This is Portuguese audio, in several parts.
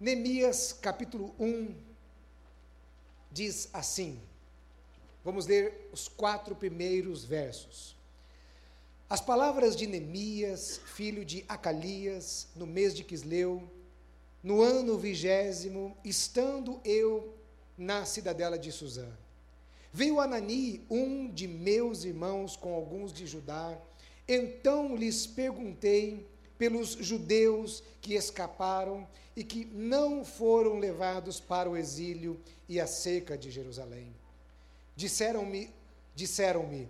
Neemias capítulo 1 diz assim: vamos ler os quatro primeiros versos. As palavras de Neemias, filho de Acalias, no mês de Quisleu, no ano vigésimo, estando eu na cidadela de Suzã. Veio Anani, um de meus irmãos, com alguns de Judá. Então lhes perguntei pelos judeus que escaparam e que não foram levados para o exílio e a seca de Jerusalém. Disseram-me, disseram-me,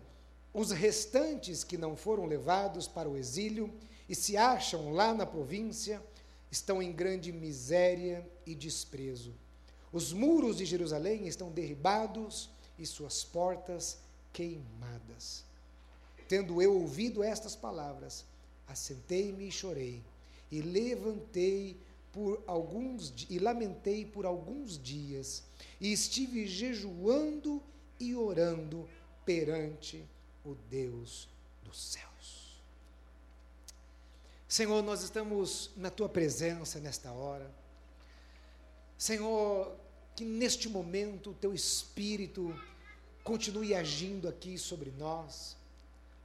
os restantes que não foram levados para o exílio e se acham lá na província estão em grande miséria e desprezo. Os muros de Jerusalém estão derribados e suas portas queimadas. Tendo eu ouvido estas palavras, assentei-me e chorei, e levantei por alguns e lamentei por alguns dias, e estive jejuando e orando perante o Deus dos céus. Senhor, nós estamos na tua presença nesta hora. Senhor, que neste momento o teu espírito continue agindo aqui sobre nós.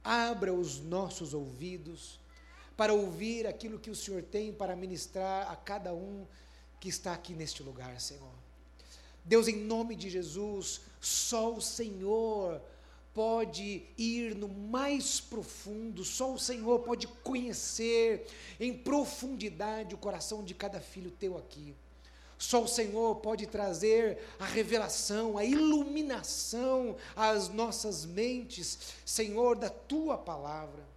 Abra os nossos ouvidos para ouvir aquilo que o Senhor tem para ministrar a cada um que está aqui neste lugar, Senhor. Deus, em nome de Jesus, só o Senhor pode ir no mais profundo, só o Senhor pode conhecer em profundidade o coração de cada filho teu aqui. Só o Senhor pode trazer a revelação, a iluminação às nossas mentes, Senhor, da tua palavra.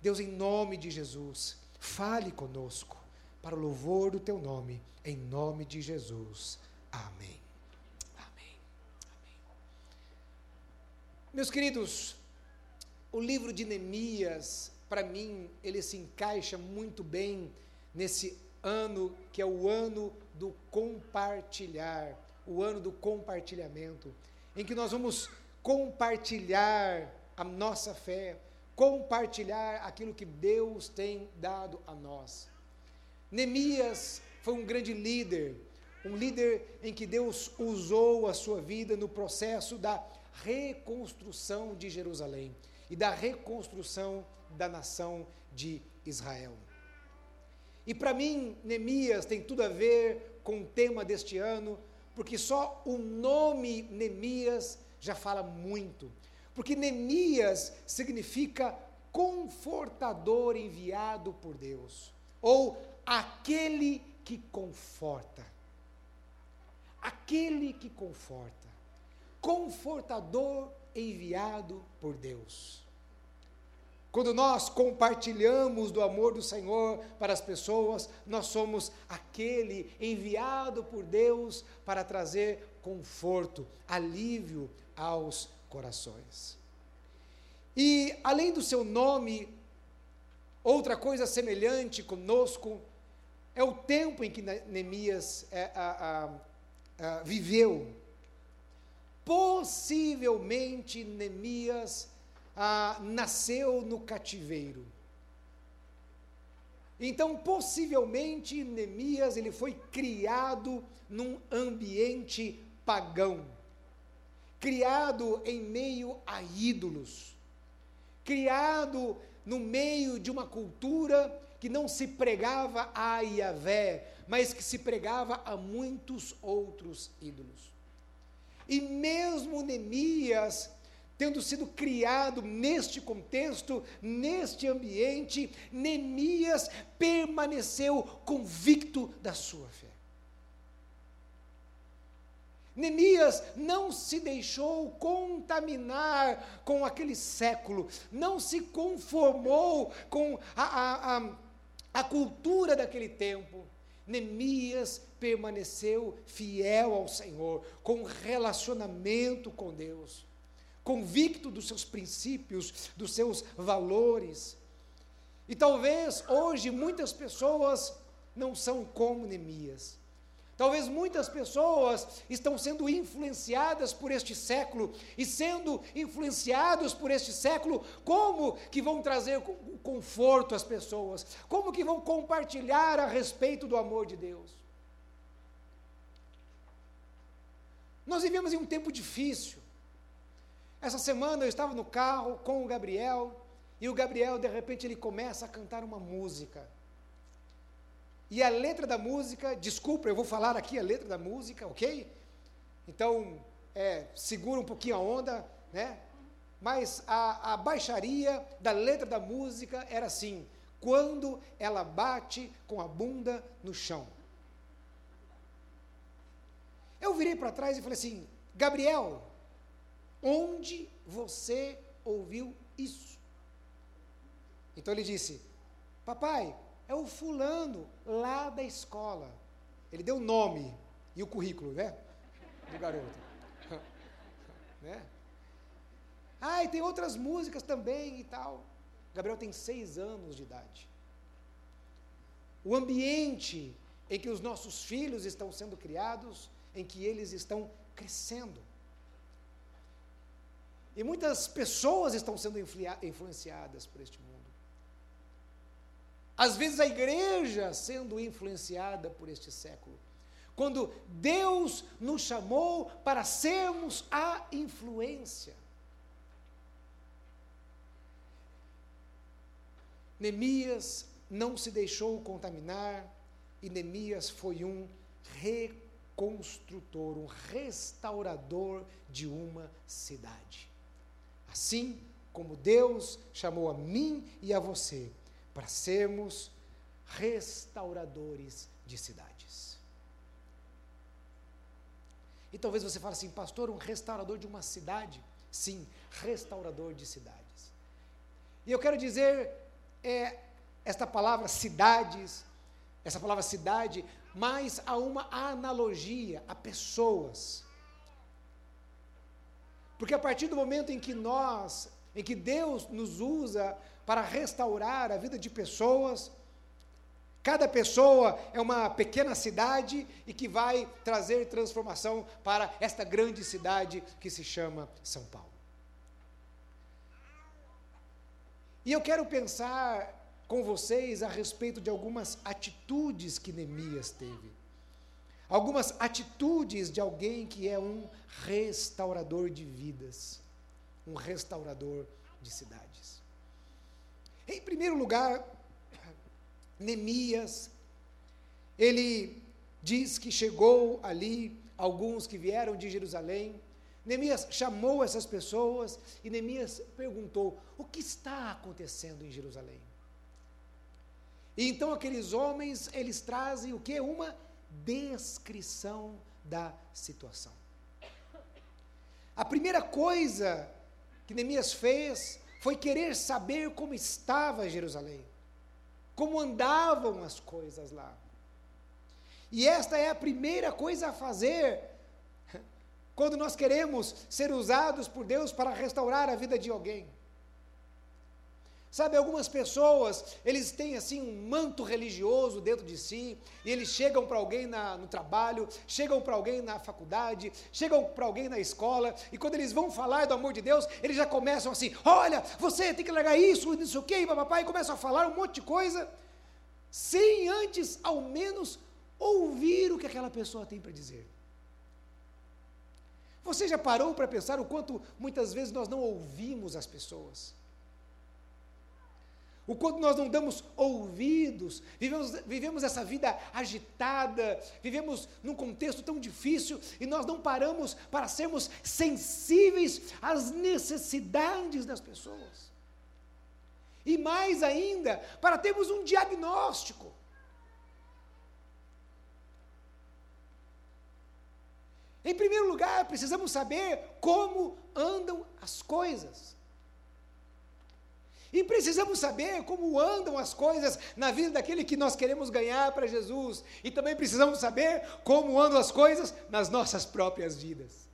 Deus, em nome de Jesus, fale conosco, para o louvor do teu nome, em nome de Jesus. Amém. Amém. Amém. Meus queridos, o livro de Neemias, para mim, ele se encaixa muito bem nesse ano que é o ano do compartilhar, o ano do compartilhamento, em que nós vamos compartilhar a nossa fé, compartilhar aquilo que Deus tem dado a nós. Neemias foi um grande líder, um líder em que Deus usou a sua vida no processo da reconstrução de Jerusalém e da reconstrução da nação de Israel. E para mim, Neemias tem tudo a ver com o tema deste ano, porque só o nome Neemias já fala muito. Porque Neemias significa confortador enviado por Deus, ou aquele que conforta. Aquele que conforta. Confortador enviado por Deus. Quando nós compartilhamos do amor do Senhor para as pessoas, nós somos aquele enviado por Deus para trazer conforto, alívio aos corações. E além do seu nome, outra coisa semelhante conosco é o tempo em que Neemias é, a, a, a, viveu. Possivelmente Neemias nasceu no cativeiro. Então, possivelmente, Neemias ele foi criado num ambiente pagão, criado em meio a ídolos, criado no meio de uma cultura que não se pregava a Yahvé, mas que se pregava a muitos outros ídolos. E mesmo Neemias tendo sido criado neste contexto, neste ambiente, Neemias permaneceu convicto da sua fé. Neemias não se deixou contaminar com aquele século, não se conformou com a, a, a, a cultura daquele tempo. Neemias permaneceu fiel ao Senhor, com relacionamento com Deus convicto dos seus princípios, dos seus valores. E talvez hoje muitas pessoas não são como Neemias. Talvez muitas pessoas estão sendo influenciadas por este século e sendo influenciados por este século, como que vão trazer conforto às pessoas? Como que vão compartilhar a respeito do amor de Deus? Nós vivemos em um tempo difícil. Essa semana eu estava no carro com o Gabriel e o Gabriel de repente ele começa a cantar uma música e a letra da música, desculpa, eu vou falar aqui a letra da música, ok? Então, é, segura um pouquinho a onda, né? Mas a, a baixaria da letra da música era assim: quando ela bate com a bunda no chão. Eu virei para trás e falei assim: Gabriel, onde você ouviu isso? Então ele disse: Papai, é o fulano lá da escola. Ele deu o nome e o currículo, né? Do garoto. né? Ah, e tem outras músicas também e tal. Gabriel tem seis anos de idade. O ambiente em que os nossos filhos estão sendo criados, em que eles estão crescendo. E muitas pessoas estão sendo influenciadas por este mundo. Às vezes a igreja sendo influenciada por este século. Quando Deus nos chamou para sermos a influência. Neemias não se deixou contaminar e Neemias foi um reconstrutor, um restaurador de uma cidade. Assim como Deus chamou a mim e a você para sermos restauradores de cidades. E talvez você fale assim, pastor, um restaurador de uma cidade? Sim, restaurador de cidades. E eu quero dizer, é, esta palavra cidades, essa palavra cidade, mas há uma analogia a pessoas. Porque a partir do momento em que nós, em que Deus nos usa para restaurar a vida de pessoas. Cada pessoa é uma pequena cidade e que vai trazer transformação para esta grande cidade que se chama São Paulo. E eu quero pensar com vocês a respeito de algumas atitudes que Neemias teve. Algumas atitudes de alguém que é um restaurador de vidas, um restaurador de cidades. Em primeiro lugar, Neemias, ele diz que chegou ali alguns que vieram de Jerusalém. Neemias chamou essas pessoas e Neemias perguntou: o que está acontecendo em Jerusalém? E então aqueles homens, eles trazem o que? Uma descrição da situação. A primeira coisa que Neemias fez foi querer saber como estava Jerusalém, como andavam as coisas lá. E esta é a primeira coisa a fazer quando nós queremos ser usados por Deus para restaurar a vida de alguém. Sabe, algumas pessoas, eles têm assim um manto religioso dentro de si, e eles chegam para alguém na, no trabalho, chegam para alguém na faculdade, chegam para alguém na escola, e quando eles vão falar do amor de Deus, eles já começam assim: olha, você tem que largar isso, sei o quê, papai, e começam a falar um monte de coisa, sem antes, ao menos, ouvir o que aquela pessoa tem para dizer. Você já parou para pensar o quanto muitas vezes nós não ouvimos as pessoas? O quanto nós não damos ouvidos, vivemos, vivemos essa vida agitada, vivemos num contexto tão difícil e nós não paramos para sermos sensíveis às necessidades das pessoas. E mais ainda, para termos um diagnóstico. Em primeiro lugar, precisamos saber como andam as coisas. E precisamos saber como andam as coisas na vida daquele que nós queremos ganhar para Jesus. E também precisamos saber como andam as coisas nas nossas próprias vidas.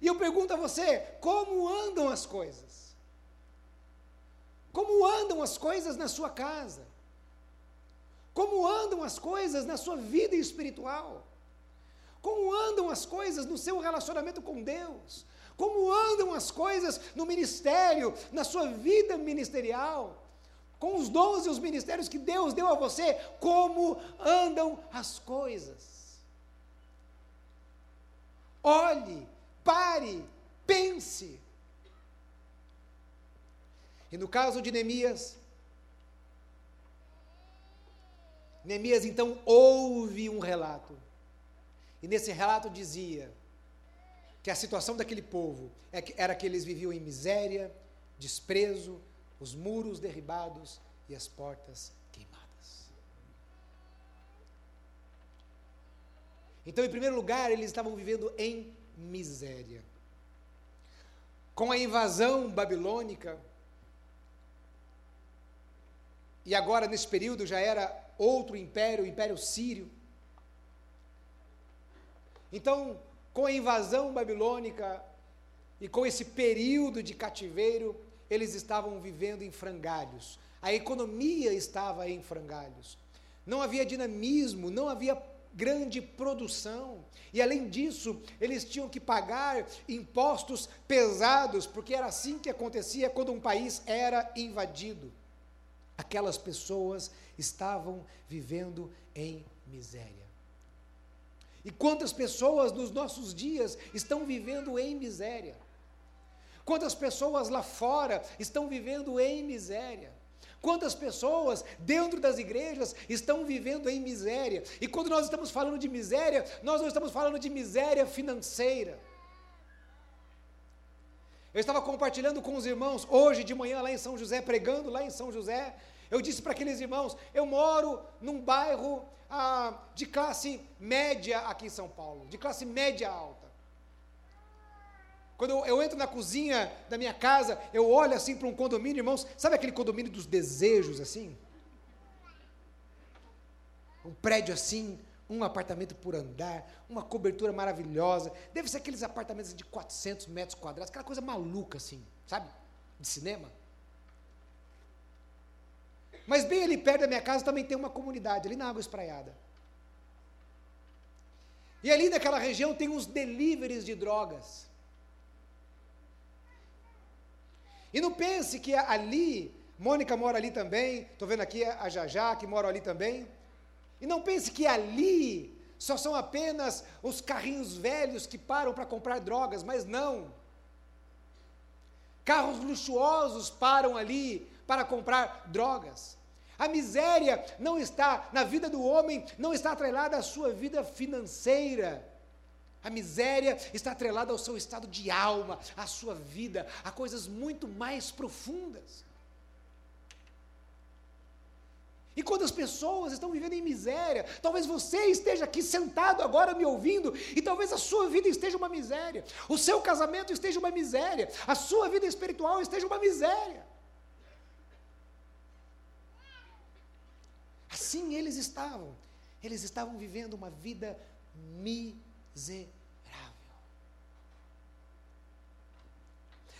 E eu pergunto a você: como andam as coisas? Como andam as coisas na sua casa? Como andam as coisas na sua vida espiritual? Como andam as coisas no seu relacionamento com Deus? Como andam as coisas no ministério, na sua vida ministerial? Com os dons e os ministérios que Deus deu a você, como andam as coisas? olhe, pare, pense. E no caso de Neemias, Neemias então ouve um relato. E nesse relato dizia que a situação daquele povo é era que eles viviam em miséria, desprezo, os muros derribados e as portas queimadas. Então, em primeiro lugar, eles estavam vivendo em miséria. Com a invasão babilônica, e agora nesse período já era outro império, o Império Sírio. Então, com a invasão babilônica e com esse período de cativeiro, eles estavam vivendo em frangalhos. A economia estava em frangalhos. Não havia dinamismo, não havia grande produção. E além disso, eles tinham que pagar impostos pesados, porque era assim que acontecia quando um país era invadido. Aquelas pessoas estavam vivendo em miséria. E quantas pessoas nos nossos dias estão vivendo em miséria? Quantas pessoas lá fora estão vivendo em miséria? Quantas pessoas dentro das igrejas estão vivendo em miséria? E quando nós estamos falando de miséria, nós não estamos falando de miséria financeira. Eu estava compartilhando com os irmãos hoje de manhã lá em São José, pregando lá em São José. Eu disse para aqueles irmãos: eu moro num bairro ah, de classe média aqui em São Paulo, de classe média alta. Quando eu, eu, entro na cozinha da minha casa, eu olho assim para um condomínio, irmãos, sabe aquele condomínio dos desejos assim? Um prédio assim, um apartamento por andar, uma cobertura maravilhosa. Deve ser aqueles apartamentos de 400 metros quadrados, aquela coisa maluca assim, sabe? De cinema. Mas bem ali perto da minha casa também tem uma comunidade, ali na Água Espraiada. E ali naquela região tem uns deliveries de drogas. E não pense que ali, Mônica mora ali também, estou vendo aqui a Jajá, que mora ali também. E não pense que ali só são apenas os carrinhos velhos que param para comprar drogas, mas não. Carros luxuosos param ali para comprar drogas. A miséria não está na vida do homem, não está atrelada à sua vida financeira. A miséria está atrelada ao seu estado de alma, à sua vida, a coisas muito mais profundas. E quando as pessoas estão vivendo em miséria, talvez você esteja aqui sentado agora me ouvindo, e talvez a sua vida esteja uma miséria, o seu casamento esteja uma miséria, a sua vida espiritual esteja uma miséria. Assim eles estavam, eles estavam vivendo uma vida miserável.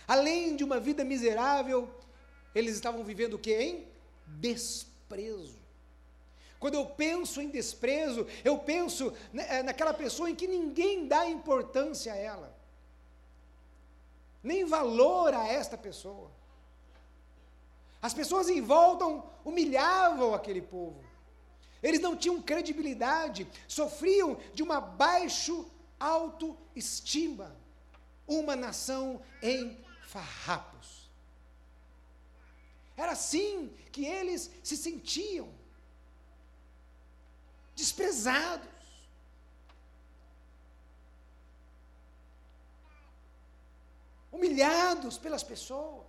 Além de uma vida miserável, eles estavam vivendo o que? Em desprezo. Quando eu penso em desprezo, eu penso eh, naquela pessoa em que ninguém dá importância a ela, nem valor a esta pessoa. As pessoas em volta humilhavam aquele povo. Eles não tinham credibilidade, sofriam de uma baixo autoestima, uma nação em farrapos. Era assim que eles se sentiam, desprezados. Humilhados pelas pessoas.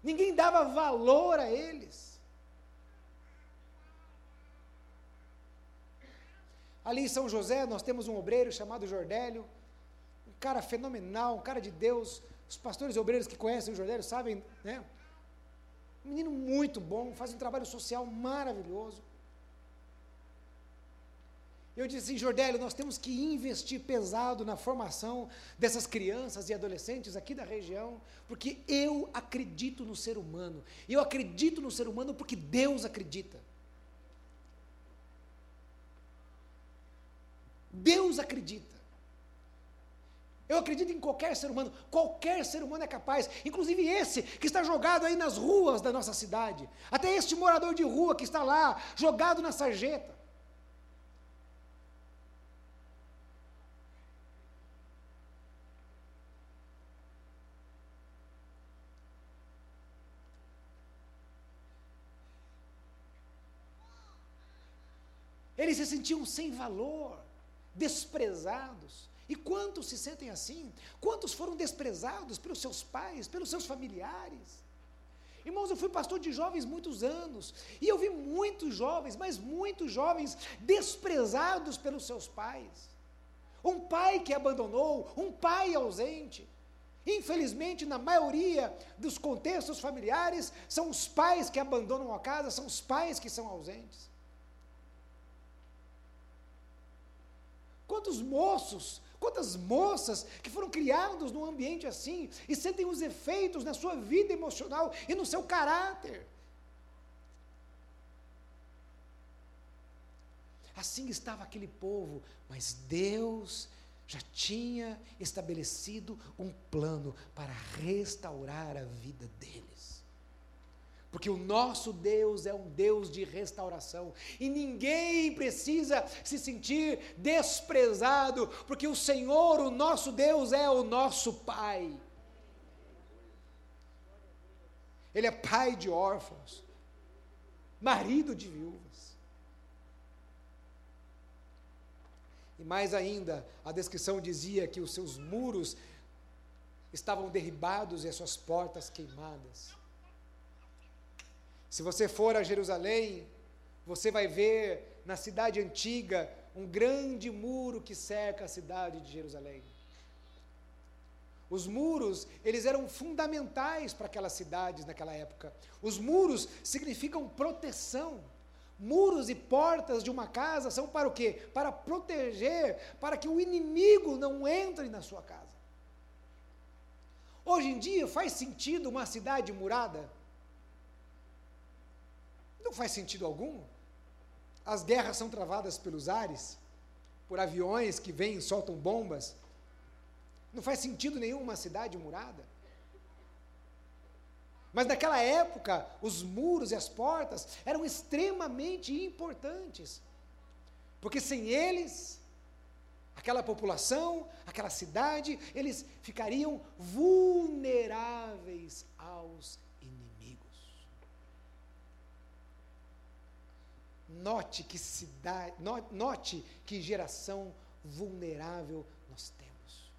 Ninguém dava valor a eles. Ali em São José, nós temos um obreiro chamado Jordélio, um cara fenomenal, um cara de Deus. Os pastores obreiros que conhecem o Jordélio sabem, né? Um menino muito bom, faz um trabalho social maravilhoso. Eu disse assim, Jordélio, nós temos que investir pesado na formação dessas crianças e adolescentes aqui da região, porque eu acredito no ser humano. E eu acredito no ser humano porque Deus acredita. Deus acredita. Eu acredito em qualquer ser humano, qualquer ser humano é capaz, inclusive esse que está jogado aí nas ruas da nossa cidade, até este morador de rua que está lá, jogado na sarjeta. Eles se sentiam sem valor desprezados. E quantos se sentem assim? Quantos foram desprezados pelos seus pais, pelos seus familiares? Irmãos, eu fui pastor de jovens muitos anos, e eu vi muitos jovens, mas muitos jovens desprezados pelos seus pais. Um pai que abandonou, um pai ausente. Infelizmente, na maioria dos contextos familiares, são os pais que abandonam a casa, são os pais que são ausentes. Quantos moços Quantas moças que foram criadas num ambiente assim e sentem os efeitos na sua vida emocional e no seu caráter. Assim estava aquele povo, mas Deus já tinha estabelecido um plano para restaurar a vida deles. Porque o nosso Deus é um Deus de restauração. E ninguém precisa se sentir desprezado, porque o Senhor, o nosso Deus, é o nosso Pai. Ele é pai de órfãos, marido de viúvas. E mais ainda, a descrição dizia que os seus muros estavam derribados e as suas portas queimadas. Se você for a Jerusalém, você vai ver na cidade antiga um grande muro que cerca a cidade de Jerusalém. Os muros, eles eram fundamentais para aquelas cidades naquela época. Os muros significam proteção. Muros e portas de uma casa são para o quê? Para proteger, para que o inimigo não entre na sua casa. Hoje em dia faz sentido uma cidade murada? Não faz sentido algum. As guerras são travadas pelos ares, por aviões que vêm e soltam bombas. Não faz sentido nenhum uma cidade murada. Mas naquela época, os muros e as portas eram extremamente importantes. Porque sem eles, aquela população, aquela cidade, eles ficariam vulneráveis aos Note que cidade, note que geração vulnerável nós temos.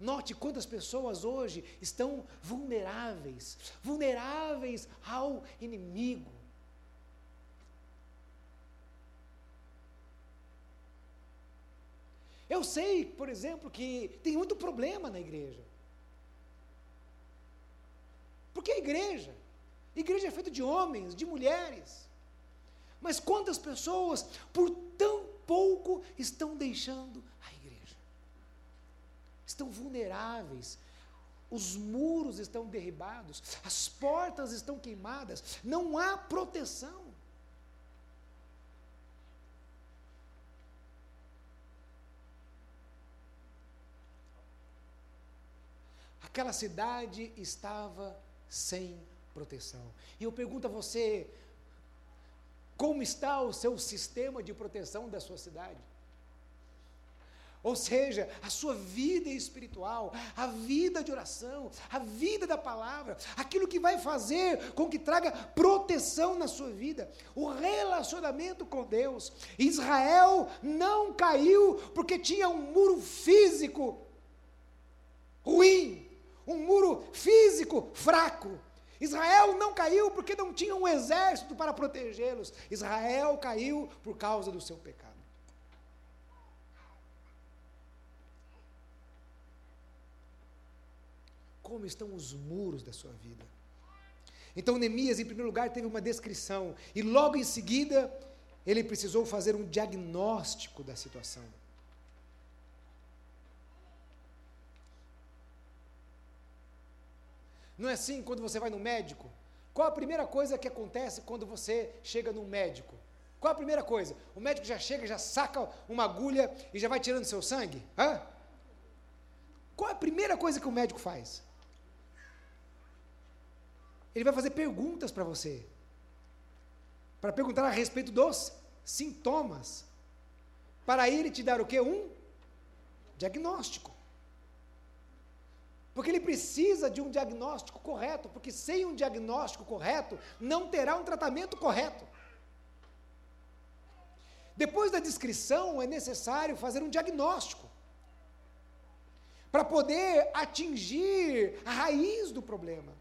Note quantas pessoas hoje estão vulneráveis, vulneráveis ao inimigo. Eu sei, por exemplo, que tem muito problema na igreja. Porque a igreja Igreja é feita de homens, de mulheres. Mas quantas pessoas, por tão pouco, estão deixando a igreja? Estão vulneráveis. Os muros estão derribados, as portas estão queimadas, não há proteção. Aquela cidade estava sem proteção. E eu pergunto a você: como está o seu sistema de proteção da sua cidade? Ou seja, a sua vida espiritual, a vida de oração, a vida da palavra, aquilo que vai fazer com que traga proteção na sua vida, o relacionamento com Deus. Israel não caiu porque tinha um muro físico ruim, um muro físico fraco. Israel não caiu porque não tinha um exército para protegê-los. Israel caiu por causa do seu pecado. Como estão os muros da sua vida? Então, Neemias, em primeiro lugar, teve uma descrição, e logo em seguida, ele precisou fazer um diagnóstico da situação. Não é assim quando você vai no médico? Qual a primeira coisa que acontece quando você chega no médico? Qual a primeira coisa? O médico já chega, já saca uma agulha e já vai tirando seu sangue? Hã? Qual a primeira coisa que o médico faz? Ele vai fazer perguntas para você. Para perguntar a respeito dos sintomas. Para ele te dar o que? Um diagnóstico. Porque ele precisa de um diagnóstico correto, porque sem um diagnóstico correto, não terá um tratamento correto. Depois da descrição, é necessário fazer um diagnóstico para poder atingir a raiz do problema.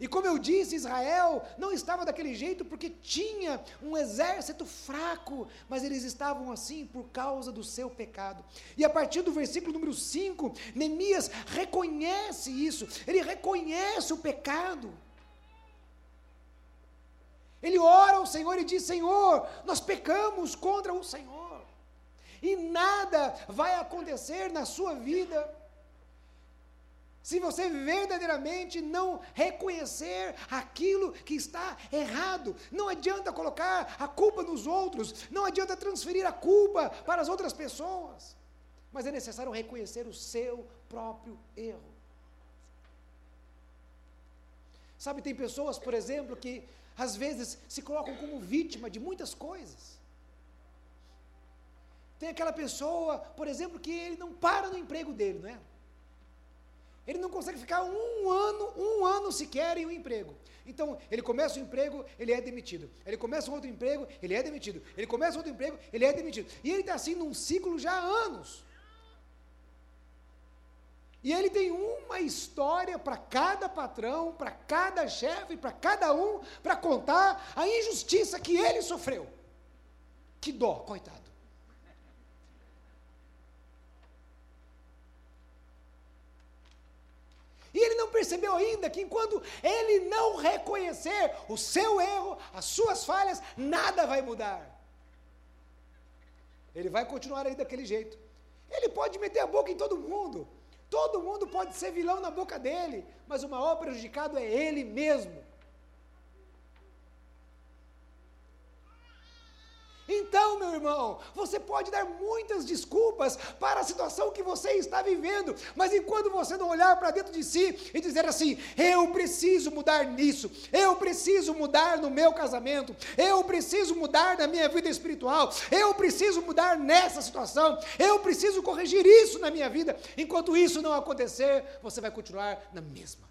E como eu disse, Israel não estava daquele jeito porque tinha um exército fraco, mas eles estavam assim por causa do seu pecado. E a partir do versículo número 5, Neemias reconhece isso, ele reconhece o pecado. Ele ora ao Senhor e diz: Senhor, nós pecamos contra o Senhor, e nada vai acontecer na sua vida se você verdadeiramente não reconhecer aquilo que está errado. Não adianta colocar a culpa nos outros, não adianta transferir a culpa para as outras pessoas, mas é necessário reconhecer o seu próprio erro. Sabe, tem pessoas, por exemplo, que às vezes se colocam como vítima de muitas coisas. Tem aquela pessoa, por exemplo, que ele não para no emprego dele, não é? Ele não consegue ficar um ano, um ano sequer em um emprego. Então, ele começa um emprego, ele é demitido. Ele começa um outro emprego, ele é demitido. Ele começa outro emprego, ele é demitido. E ele está assim num ciclo já há anos. E ele tem uma história para cada patrão, para cada chefe, para cada um, para contar a injustiça que ele sofreu. Que dó, coitado. E ele não percebeu ainda que enquanto ele não reconhecer o seu erro, as suas falhas, nada vai mudar. Ele vai continuar aí daquele jeito. Ele pode meter a boca em todo mundo. Todo mundo pode ser vilão na boca dele, mas o maior prejudicado é ele mesmo. Meu irmão, você pode dar muitas desculpas para a situação que você está vivendo, mas enquanto você não olhar para dentro de si e dizer assim: eu preciso mudar nisso, eu preciso mudar no meu casamento, eu preciso mudar na minha vida espiritual, eu preciso mudar nessa situação, eu preciso corrigir isso na minha vida, enquanto isso não acontecer, você vai continuar na mesma.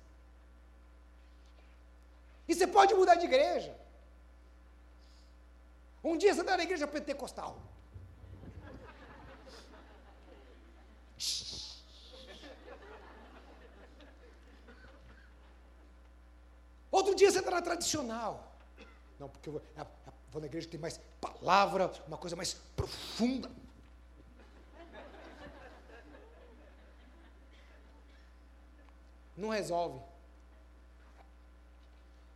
E você pode mudar de igreja. Um dia você está na igreja pentecostal. Outro dia você está na tradicional. Não, porque eu vou, eu vou na igreja que tem mais palavra, uma coisa mais profunda. Não resolve.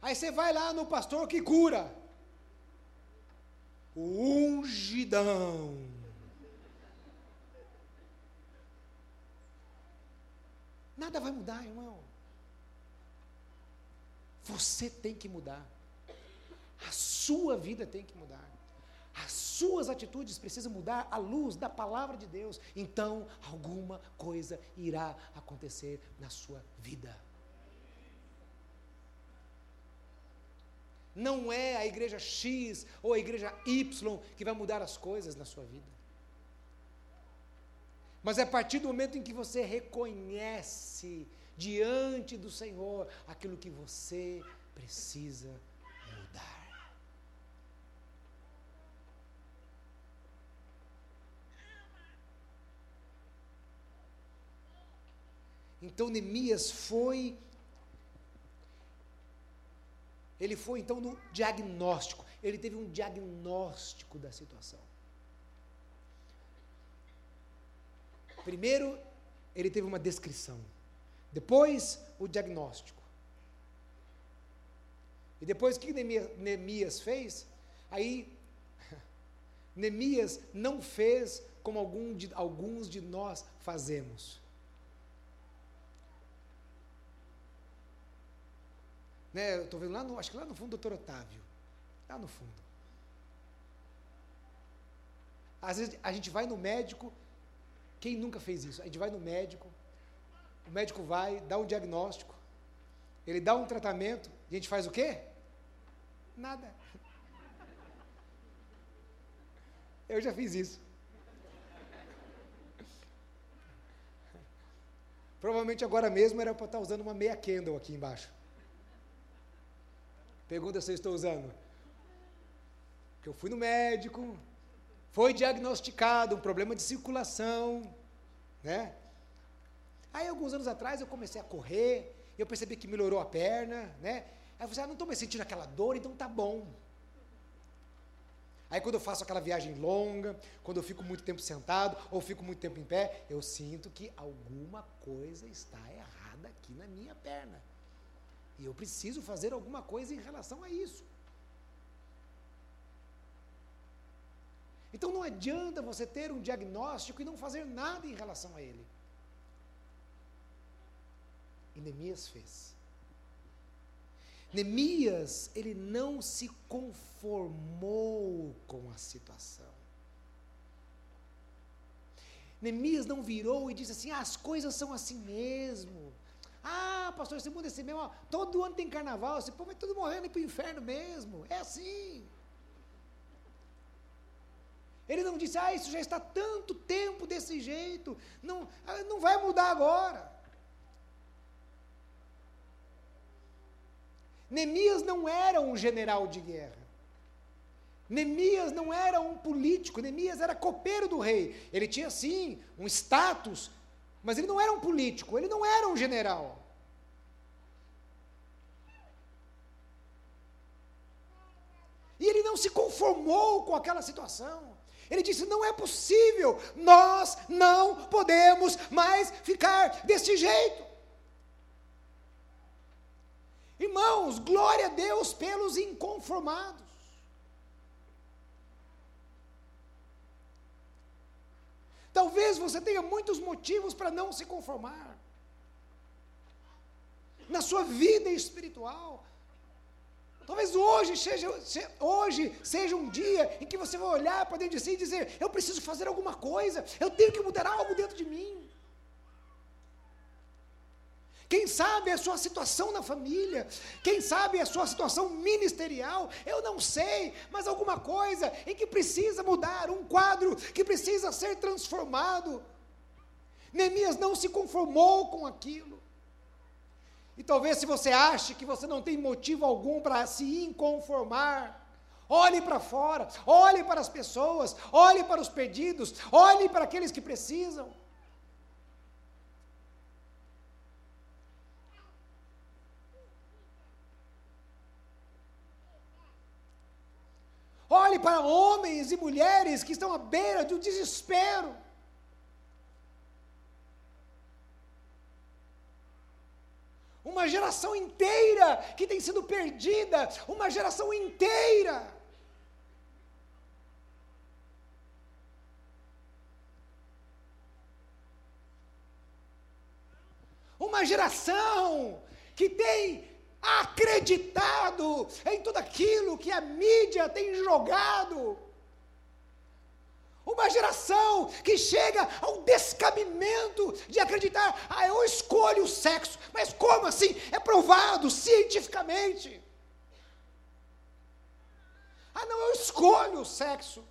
Aí você vai lá no pastor que cura o ungidão. Nada vai mudar, irmão. Você tem que mudar. A sua vida tem que mudar. As suas atitudes precisam mudar à luz da palavra de Deus. Então, alguma coisa irá acontecer na sua vida. Não é a igreja X ou a igreja Y que vai mudar as coisas na sua vida. Mas é a partir do momento em que você reconhece diante do Senhor aquilo que você precisa mudar. Então Neemias foi ele foi então no diagnóstico. Ele teve um diagnóstico da situação. Primeiro, ele teve uma descrição. Depois, o diagnóstico. E depois, o que Neemias fez? Aí, Neemias não fez como algum de, alguns de nós fazemos. Né, eu estou vendo lá no, acho que lá no fundo, doutor Otávio. Lá no fundo. Às vezes a gente vai no médico, quem nunca fez isso? A gente vai no médico, o médico vai, dá um diagnóstico, ele dá um tratamento, e a gente faz o quê? Nada. Eu já fiz isso. Provavelmente agora mesmo era para estar usando uma meia candle aqui embaixo. Pergunta se eu estou usando. Porque eu fui no médico, foi diagnosticado um problema de circulação, né? Aí, alguns anos atrás, eu comecei a correr, eu percebi que melhorou a perna, né? Aí eu falei, ah, não estou mais sentindo aquela dor, então tá bom. Aí quando eu faço aquela viagem longa, quando eu fico muito tempo sentado ou fico muito tempo em pé, eu sinto que alguma coisa está errada aqui na minha perna. E eu preciso fazer alguma coisa em relação a isso. Então não adianta você ter um diagnóstico e não fazer nada em relação a ele. E Neemias fez. Neemias, ele não se conformou com a situação. Neemias não virou e disse assim: ah, as coisas são assim mesmo. Ah, pastor, esse mundo é assim mesmo. Todo ano tem carnaval, esse povo vai tudo morrendo para o inferno mesmo. É assim. Ele não disse, ah, isso já está tanto tempo desse jeito, não, ah, não vai mudar agora. Neemias não era um general de guerra. Neemias não era um político, Neemias era copeiro do rei. Ele tinha sim um status, mas ele não era um político, ele não era um general. E ele não se conformou com aquela situação. Ele disse: não é possível, nós não podemos mais ficar desse jeito. Irmãos, glória a Deus pelos inconformados. Talvez você tenha muitos motivos para não se conformar. Na sua vida espiritual, Talvez hoje seja, hoje seja um dia em que você vai olhar para dentro de si e dizer: Eu preciso fazer alguma coisa, eu tenho que mudar algo dentro de mim. Quem sabe a sua situação na família, quem sabe a sua situação ministerial, eu não sei, mas alguma coisa em que precisa mudar, um quadro que precisa ser transformado. Neemias não se conformou com aquilo. E talvez se você ache que você não tem motivo algum para se inconformar, olhe para fora, olhe para as pessoas, olhe para os perdidos, olhe para aqueles que precisam. Olhe para homens e mulheres que estão à beira do desespero. Uma geração inteira que tem sido perdida, uma geração inteira. Uma geração que tem acreditado em tudo aquilo que a mídia tem jogado uma geração que chega ao descabimento de acreditar, ah, eu escolho o sexo. Mas como assim? É provado cientificamente. Ah, não, eu escolho o sexo.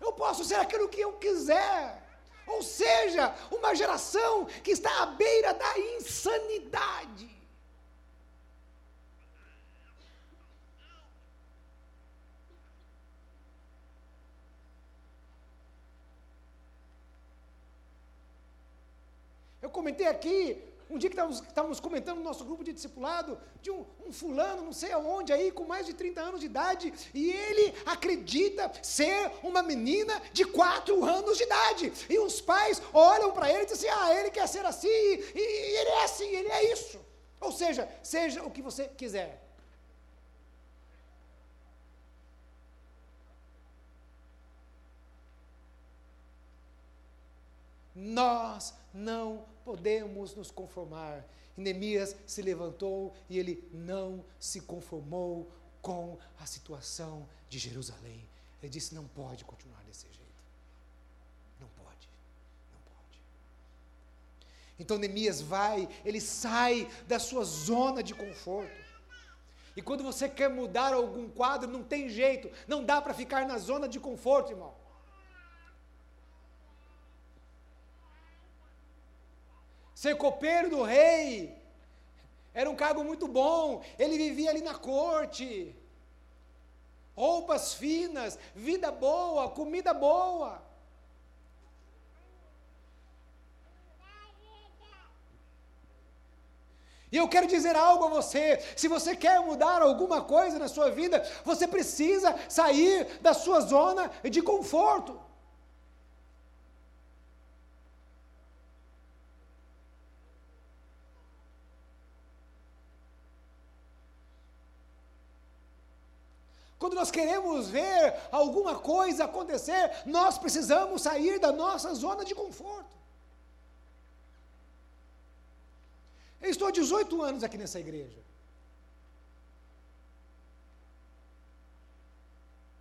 Eu posso ser aquilo que eu quiser. Ou seja, uma geração que está à beira da insanidade. Eu comentei aqui, um dia que estávamos, comentando no nosso grupo de discipulado, de um, um, fulano, não sei aonde, aí, com mais de 30 anos de idade, e ele acredita ser uma menina de 4 anos de idade. E os pais olham para ele e dizem assim: ah, ele quer ser assim, e, e ele é assim, ele é isso. Ou seja, seja o que você quiser. Nós não podemos nos conformar. E Neemias se levantou e ele não se conformou com a situação de Jerusalém. Ele disse: não pode continuar desse jeito. Não pode. Não pode. Então Neemias vai, ele sai da sua zona de conforto. E quando você quer mudar algum quadro, não tem jeito, não dá para ficar na zona de conforto, irmão. Ser copeiro do rei era um cargo muito bom. Ele vivia ali na corte. roupas finas, vida boa, comida boa. E eu quero dizer algo a você: se você quer mudar alguma coisa na sua vida, você precisa sair da sua zona de conforto. Quando nós queremos ver alguma coisa acontecer, nós precisamos sair da nossa zona de conforto. Eu estou há 18 anos aqui nessa igreja.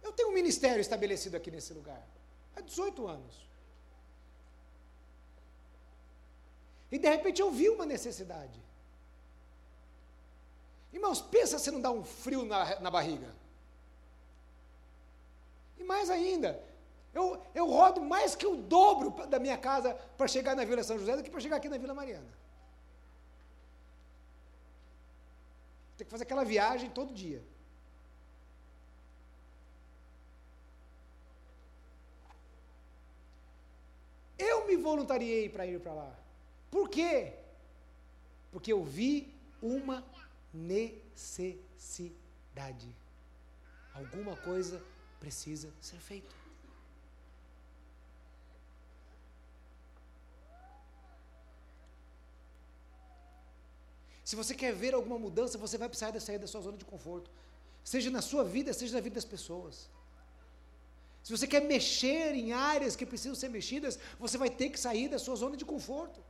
Eu tenho um ministério estabelecido aqui nesse lugar. Há 18 anos. E de repente eu vi uma necessidade. Irmãos, pensa se não dá um frio na, na barriga. Mais ainda, eu, eu rodo mais que o dobro da minha casa para chegar na Vila São José do que para chegar aqui na Vila Mariana. Tem que fazer aquela viagem todo dia. Eu me voluntariei para ir para lá. Por quê? Porque eu vi uma necessidade. Alguma coisa precisa ser feito. Se você quer ver alguma mudança, você vai precisar de sair da sua zona de conforto. Seja na sua vida, seja na vida das pessoas. Se você quer mexer em áreas que precisam ser mexidas, você vai ter que sair da sua zona de conforto.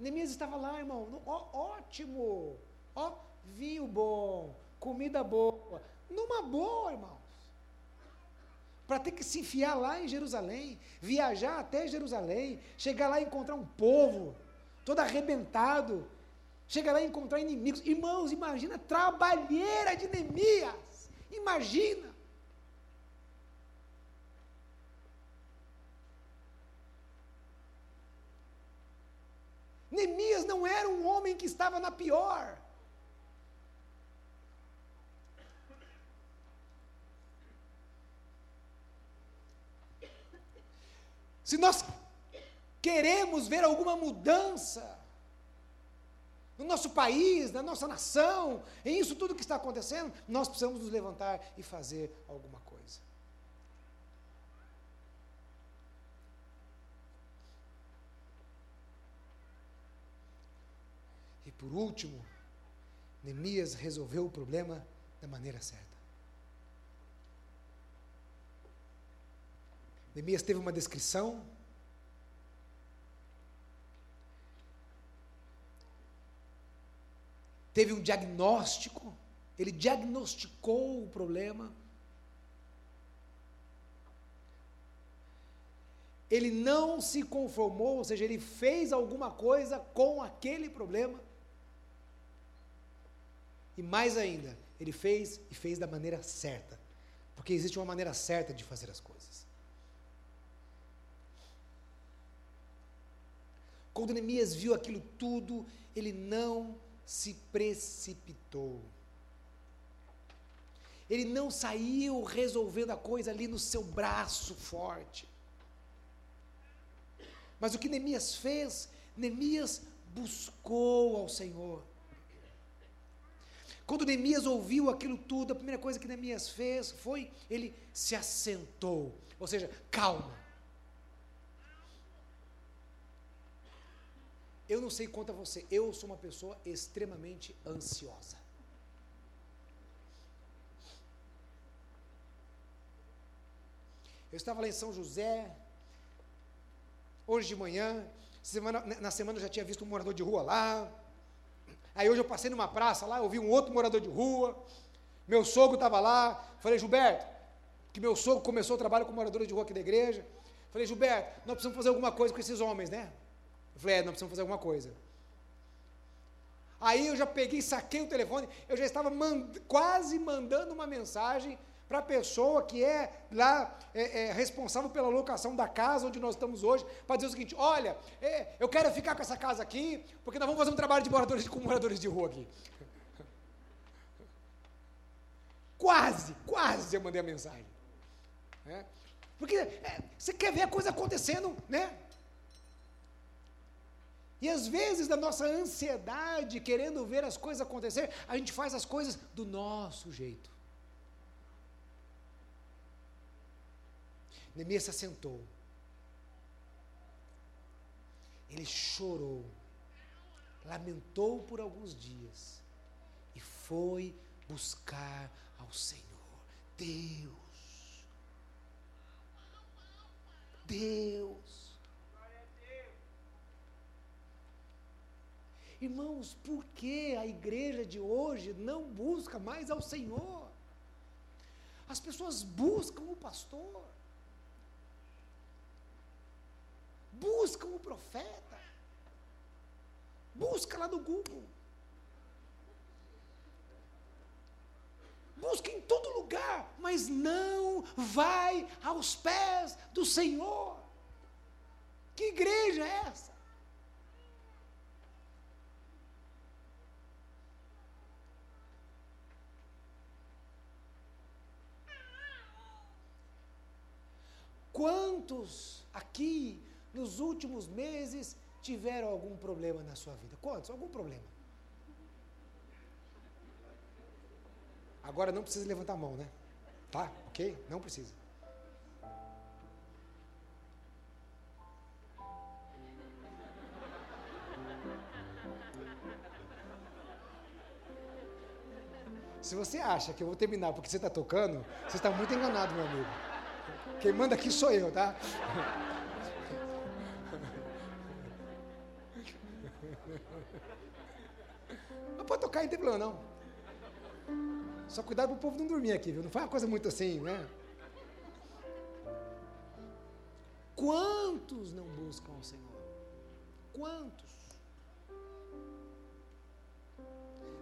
Neemias estava lá, irmão. Ó, ótimo. Ó, vinho bom, comida boa, numa boa, irmãos. Para ter que se enfiar lá em Jerusalém, viajar até Jerusalém, chegar lá e encontrar um povo todo arrebentado, chegar lá e encontrar inimigos. Irmãos, imagina a trabalheira de Neemias. Imagina. Neemias não era um homem que estava na pior. Se nós queremos ver alguma mudança no nosso país, na nossa nação, em isso tudo que está acontecendo, nós precisamos nos levantar e fazer alguma coisa. E por último, Neemias resolveu o problema da maneira certa. Neemias teve uma descrição. Teve um diagnóstico. Ele diagnosticou o problema. Ele não se conformou, ou seja, ele fez alguma coisa com aquele problema. E mais ainda, ele fez e fez da maneira certa. Porque existe uma maneira certa de fazer as coisas. Quando Neemias viu aquilo tudo, ele não se precipitou. Ele não saiu resolvendo a coisa ali no seu braço forte. Mas o que Neemias fez? Neemias buscou ao Senhor. Quando Neemias ouviu aquilo tudo, a primeira coisa que Neemias fez foi ele se assentou, ou seja, calma. Eu não sei quanto a você, eu sou uma pessoa extremamente ansiosa. Eu estava lá em São José, hoje de manhã, semana, na semana eu já tinha visto um morador de rua lá. Aí hoje eu passei numa praça lá, eu vi um outro morador de rua. Meu sogro estava lá. Falei, Gilberto, que meu sogro começou o trabalho com moradores de rua aqui da igreja. Falei, Gilberto, nós precisamos fazer alguma coisa com esses homens, né? Eu falei, é, nós precisamos fazer alguma coisa. Aí eu já peguei, saquei o telefone, eu já estava mand quase mandando uma mensagem para a pessoa que é lá é, é, responsável pela locação da casa onde nós estamos hoje, para dizer o seguinte: olha, é, eu quero ficar com essa casa aqui, porque nós vamos fazer um trabalho de moradores com moradores de rua aqui. Quase, quase eu mandei a mensagem. Né? Porque é, você quer ver a coisa acontecendo, né? E às vezes, da nossa ansiedade, querendo ver as coisas acontecer, a gente faz as coisas do nosso jeito. Neemias se assentou. Ele chorou, lamentou por alguns dias e foi buscar ao Senhor. Deus, Deus, Irmãos, por que a igreja de hoje não busca mais ao Senhor? As pessoas buscam o pastor, buscam o profeta, busca lá no Google, busca em todo lugar, mas não vai aos pés do Senhor. Que igreja é essa? Quantos aqui nos últimos meses tiveram algum problema na sua vida? Quantos? Algum problema? Agora não precisa levantar a mão, né? Tá? Ok? Não precisa. Se você acha que eu vou terminar porque você está tocando, você está muito enganado, meu amigo. Quem manda aqui sou eu, tá? Não pode tocar, não tem problema não. Só cuidado para o povo não dormir aqui, viu? Não faz uma coisa muito assim, né? Quantos não buscam o Senhor? Quantos?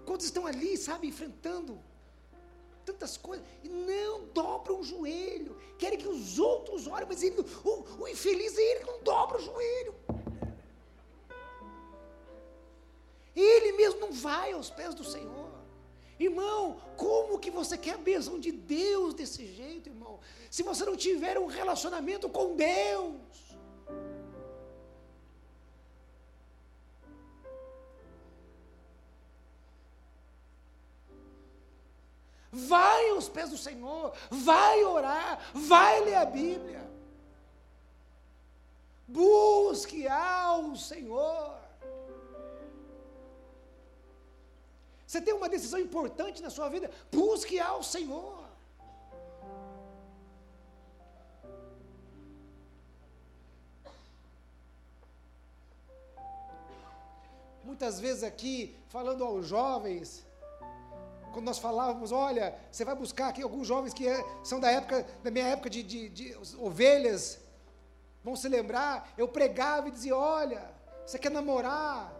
Quantos estão ali, sabe, enfrentando tantas coisas, e não dobram o joelho, querem que os outros olhem, mas ele, o, o infeliz é ele não dobra o joelho. Ele mesmo não vai aos pés do Senhor. Irmão, como que você quer a bênção de Deus desse jeito, irmão? Se você não tiver um relacionamento com Deus. Vai aos pés do Senhor, vai orar, vai ler a Bíblia. Busque ao Senhor. Você tem uma decisão importante na sua vida, busque ao Senhor. Muitas vezes aqui, falando aos jovens, quando nós falávamos, olha, você vai buscar aqui alguns jovens que é, são da época, da minha época de, de, de, ovelhas, vão se lembrar, eu pregava e dizia, olha, você quer namorar,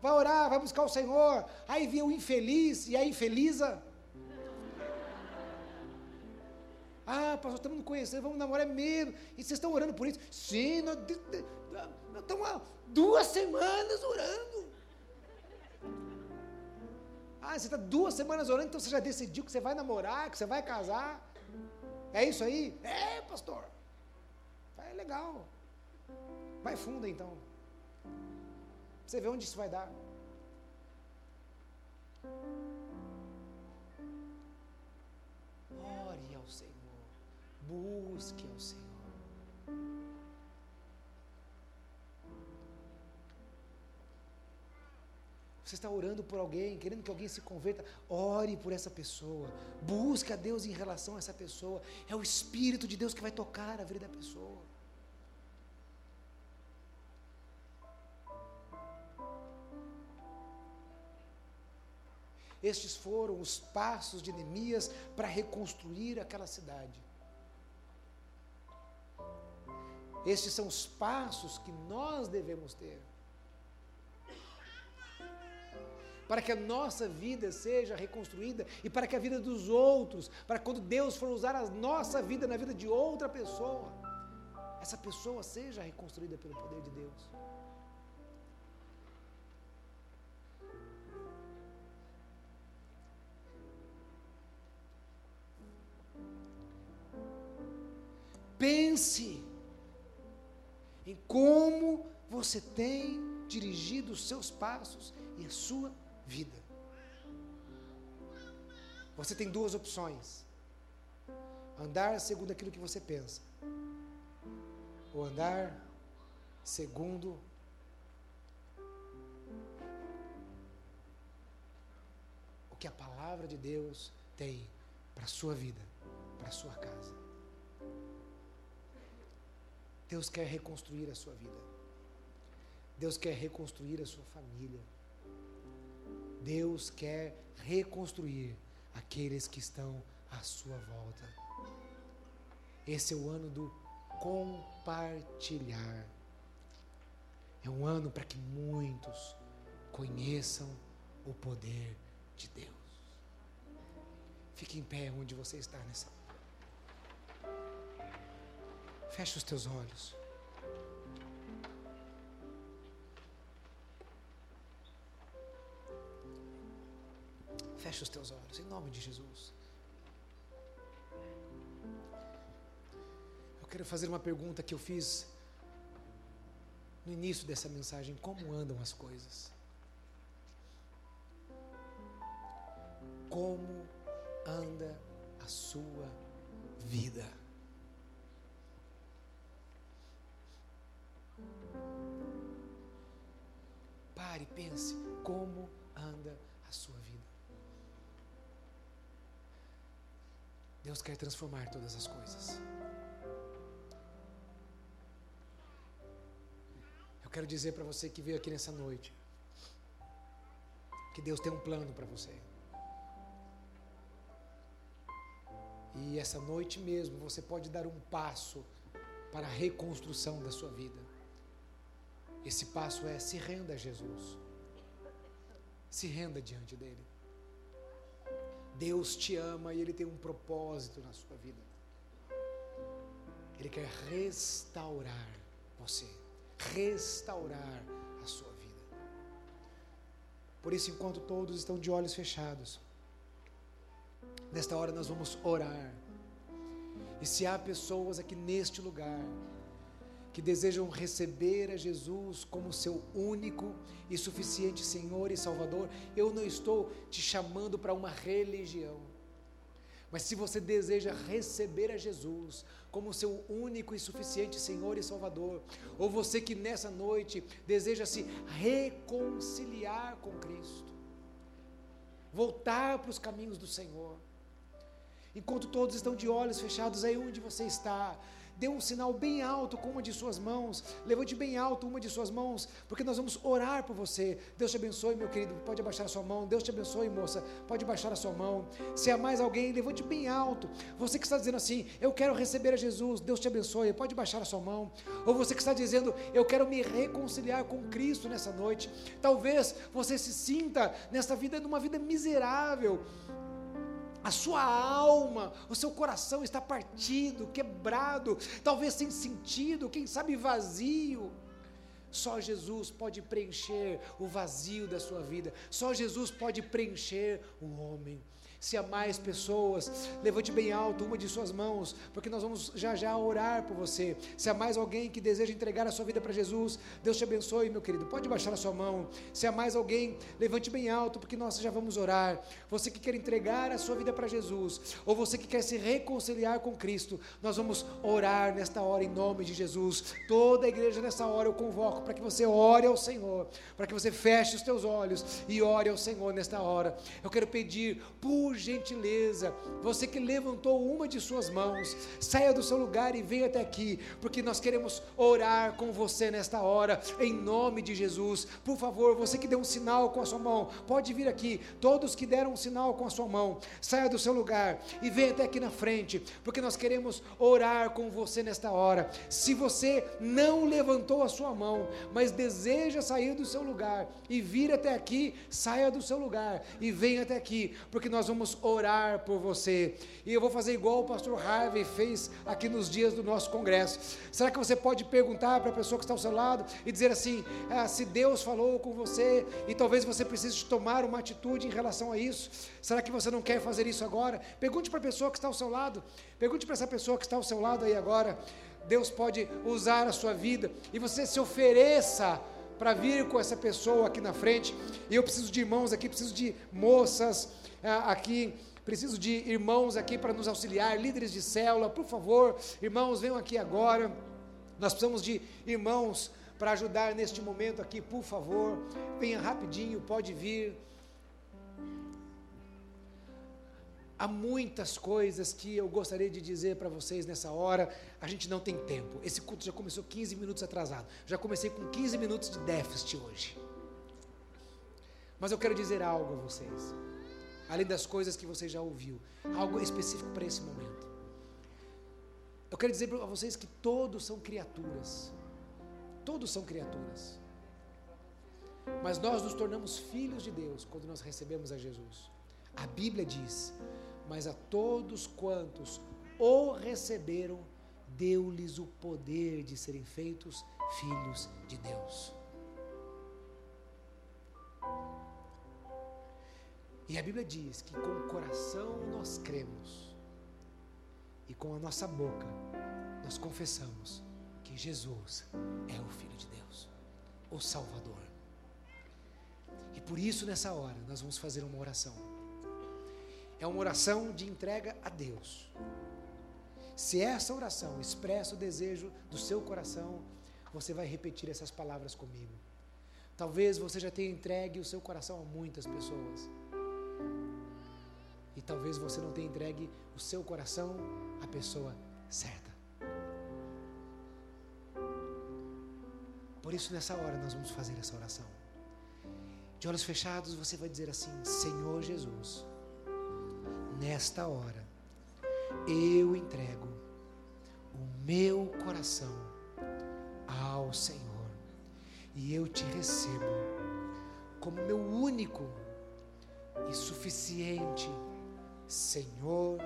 vai orar, vai buscar o Senhor, aí vinha o infeliz e a infeliza. Ah, pastor, estamos nos conhecendo, vamos namorar mesmo. E vocês estão orando por isso? Sim, nós, nós estamos há duas semanas orando. Ah, você está duas semanas orando, então você já decidiu que você vai namorar, que você vai casar? É isso aí? É, pastor. É legal. Vai fundo então. Você vê onde isso vai dar. Ore ao Senhor. Busque ao Senhor. Você está orando por alguém, querendo que alguém se converta, ore por essa pessoa. Busque a Deus em relação a essa pessoa. É o Espírito de Deus que vai tocar a vida da pessoa. Estes foram os passos de Neemias para reconstruir aquela cidade. Estes são os passos que nós devemos ter. Para que a nossa vida seja reconstruída e para que a vida dos outros, para quando Deus for usar a nossa vida na vida de outra pessoa, essa pessoa seja reconstruída pelo poder de Deus. Pense em como você tem dirigido os seus passos e a sua vida. Você tem duas opções: andar segundo aquilo que você pensa, ou andar segundo o que a palavra de Deus tem para a sua vida, para a sua casa. Deus quer reconstruir a sua vida. Deus quer reconstruir a sua família. Deus quer reconstruir aqueles que estão à sua volta. Esse é o ano do compartilhar. É um ano para que muitos conheçam o poder de Deus. Fique em pé onde você está nessa Feche os teus olhos. Feche os teus olhos, em nome de Jesus. Eu quero fazer uma pergunta que eu fiz no início dessa mensagem: como andam as coisas? Como anda a sua vida? Pare pense como anda a sua vida. Deus quer transformar todas as coisas. Eu quero dizer para você que veio aqui nessa noite que Deus tem um plano para você. E essa noite mesmo você pode dar um passo para a reconstrução da sua vida. Esse passo é se renda a Jesus. Se renda diante dele. Deus te ama e ele tem um propósito na sua vida. Ele quer restaurar você, restaurar a sua vida. Por isso, enquanto todos estão de olhos fechados, nesta hora nós vamos orar. E se há pessoas aqui neste lugar que desejam receber a Jesus como seu único e suficiente Senhor e Salvador, eu não estou te chamando para uma religião. Mas se você deseja receber a Jesus como seu único e suficiente Senhor e Salvador, ou você que nessa noite deseja se reconciliar com Cristo, voltar para os caminhos do Senhor, enquanto todos estão de olhos fechados aí onde você está, dê um sinal bem alto com uma de suas mãos, levante bem alto uma de suas mãos, porque nós vamos orar por você. Deus te abençoe, meu querido, pode abaixar a sua mão. Deus te abençoe, moça, pode baixar a sua mão. Se há mais alguém, levante bem alto. Você que está dizendo assim, eu quero receber a Jesus, Deus te abençoe, pode baixar a sua mão. Ou você que está dizendo, eu quero me reconciliar com Cristo nessa noite. Talvez você se sinta nessa vida numa vida miserável a sua alma, o seu coração está partido, quebrado, talvez sem sentido, quem sabe vazio. Só Jesus pode preencher o vazio da sua vida, só Jesus pode preencher o homem. Se há mais pessoas, levante bem alto uma de suas mãos, porque nós vamos já já orar por você. Se há mais alguém que deseja entregar a sua vida para Jesus, Deus te abençoe, meu querido. Pode baixar a sua mão. Se há mais alguém, levante bem alto, porque nós já vamos orar. Você que quer entregar a sua vida para Jesus, ou você que quer se reconciliar com Cristo, nós vamos orar nesta hora em nome de Jesus. Toda a igreja nessa hora eu convoco para que você ore ao Senhor, para que você feche os teus olhos e ore ao Senhor nesta hora. Eu quero pedir por por gentileza, você que levantou uma de suas mãos, saia do seu lugar e venha até aqui, porque nós queremos orar com você nesta hora, em nome de Jesus. Por favor, você que deu um sinal com a sua mão, pode vir aqui. Todos que deram um sinal com a sua mão, saia do seu lugar e venha até aqui na frente, porque nós queremos orar com você nesta hora. Se você não levantou a sua mão, mas deseja sair do seu lugar e vir até aqui, saia do seu lugar e venha até aqui, porque nós vamos orar por você. E eu vou fazer igual o pastor Harvey fez aqui nos dias do nosso congresso. Será que você pode perguntar para a pessoa que está ao seu lado e dizer assim: ah, se Deus falou com você e talvez você precise tomar uma atitude em relação a isso? Será que você não quer fazer isso agora? Pergunte para a pessoa que está ao seu lado. Pergunte para essa pessoa que está ao seu lado aí agora. Deus pode usar a sua vida e você se ofereça para vir com essa pessoa aqui na frente. E eu preciso de irmãos aqui, preciso de moças aqui, preciso de irmãos aqui para nos auxiliar, líderes de célula, por favor, irmãos, venham aqui agora. Nós precisamos de irmãos para ajudar neste momento aqui, por favor. Venha rapidinho, pode vir. Há muitas coisas que eu gostaria de dizer para vocês nessa hora, a gente não tem tempo. Esse culto já começou 15 minutos atrasado. Já comecei com 15 minutos de déficit hoje. Mas eu quero dizer algo a vocês, além das coisas que você já ouviu, algo específico para esse momento. Eu quero dizer para vocês que todos são criaturas, todos são criaturas, mas nós nos tornamos filhos de Deus quando nós recebemos a Jesus. A Bíblia diz: Mas a todos quantos o receberam, deu-lhes o poder de serem feitos filhos de Deus. E a Bíblia diz que com o coração nós cremos e com a nossa boca nós confessamos que Jesus é o Filho de Deus, o Salvador. E por isso, nessa hora, nós vamos fazer uma oração é uma oração de entrega a Deus. Se essa oração expressa o desejo do seu coração, você vai repetir essas palavras comigo. Talvez você já tenha entregue o seu coração a muitas pessoas. E talvez você não tenha entregue o seu coração à pessoa certa. Por isso, nessa hora, nós vamos fazer essa oração. De olhos fechados, você vai dizer assim: Senhor Jesus nesta hora, eu entrego o meu coração ao Senhor e eu te recebo como meu único e suficiente Senhor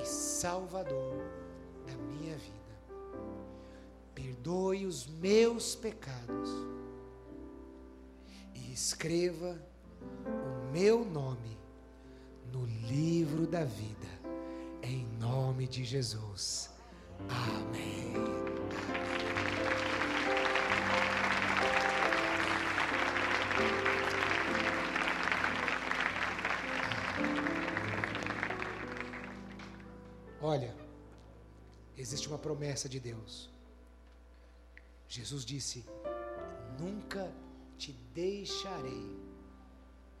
e Salvador da minha vida. Perdoe os meus pecados e escreva o meu nome no livro da vida, em nome de Jesus. Amém. Existe uma promessa de Deus. Jesus disse: Nunca te deixarei,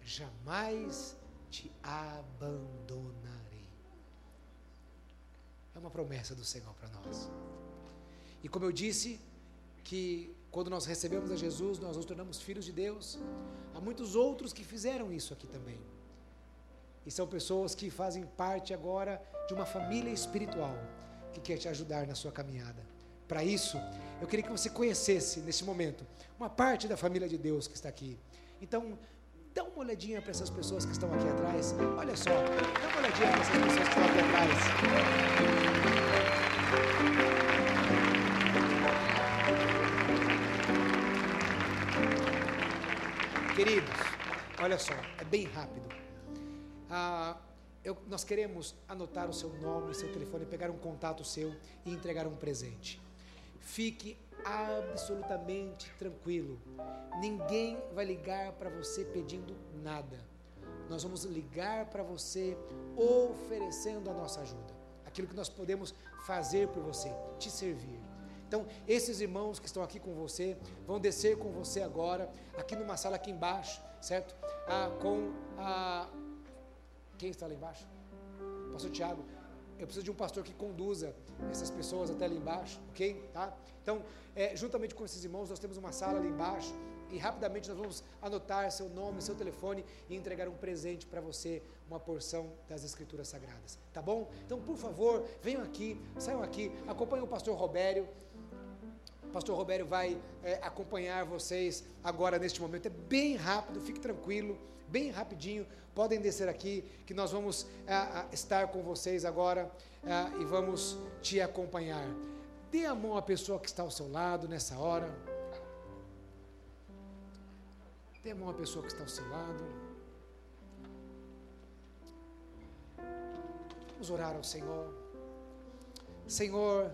jamais te abandonarei. É uma promessa do Senhor para nós. E como eu disse, que quando nós recebemos a Jesus, nós nos tornamos filhos de Deus. Há muitos outros que fizeram isso aqui também. E são pessoas que fazem parte agora de uma família espiritual que quer te ajudar na sua caminhada. Para isso, eu queria que você conhecesse nesse momento uma parte da família de Deus que está aqui. Então, Dá uma olhadinha para essas pessoas que estão aqui atrás. Olha só, dá uma olhadinha para essas pessoas que estão aqui atrás. Queridos, olha só, é bem rápido. Ah, eu, nós queremos anotar o seu nome, seu telefone, pegar um contato seu e entregar um presente. Fique absolutamente tranquilo. Ninguém vai ligar para você pedindo nada. Nós vamos ligar para você oferecendo a nossa ajuda. Aquilo que nós podemos fazer por você, te servir. Então, esses irmãos que estão aqui com você vão descer com você agora, aqui numa sala aqui embaixo, certo? Ah, com a Quem está lá embaixo? Pastor Tiago, eu preciso de um pastor que conduza essas pessoas até ali embaixo, ok? Tá? Então, é, juntamente com esses irmãos, nós temos uma sala ali embaixo e rapidamente nós vamos anotar seu nome, seu telefone e entregar um presente para você, uma porção das Escrituras Sagradas, tá bom? Então, por favor, venham aqui, saiam aqui, acompanhem o pastor Robério. O pastor Robério vai é, acompanhar vocês agora neste momento. É bem rápido, fique tranquilo, bem rapidinho. Podem descer aqui, que nós vamos é, estar com vocês agora é, e vamos te acompanhar. Dê a mão à pessoa que está ao seu lado nessa hora. Dê a mão à pessoa que está ao seu lado. Vamos orar ao Senhor. Senhor,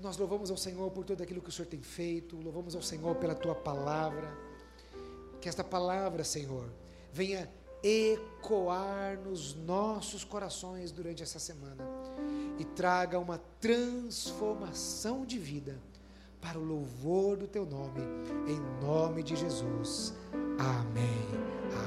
nós louvamos ao Senhor por tudo aquilo que o Senhor tem feito, louvamos ao Senhor pela tua palavra. Que esta palavra, Senhor, venha ecoar nos nossos corações durante essa semana e traga uma transformação de vida para o louvor do teu nome, em nome de Jesus. Amém.